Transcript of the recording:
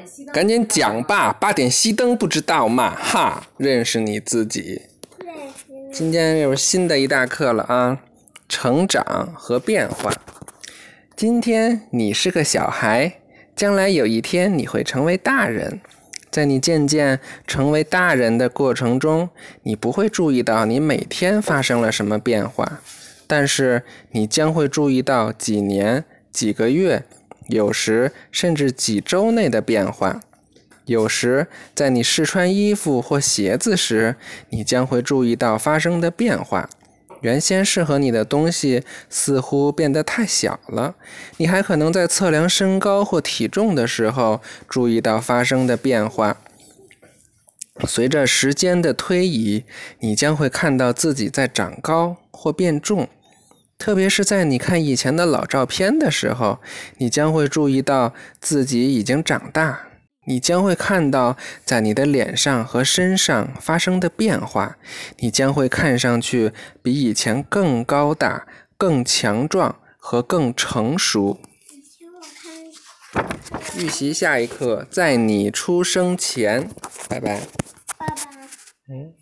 点熄灯。赶紧讲吧，八点熄灯不知道吗？哈，认识你自己。今天又是新的一大课了啊，成长和变化。今天你是个小孩，将来有一天你会成为大人。在你渐渐成为大人的过程中，你不会注意到你每天发生了什么变化，但是你将会注意到几年、几个月，有时甚至几周内的变化。有时，在你试穿衣服或鞋子时，你将会注意到发生的变化。原先适合你的东西似乎变得太小了。你还可能在测量身高或体重的时候注意到发生的变化。随着时间的推移，你将会看到自己在长高或变重。特别是在你看以前的老照片的时候，你将会注意到自己已经长大。你将会看到在你的脸上和身上发生的变化，你将会看上去比以前更高大、更强壮和更成熟。请我看，预习下一课，在你出生前，拜拜。爸爸。嗯。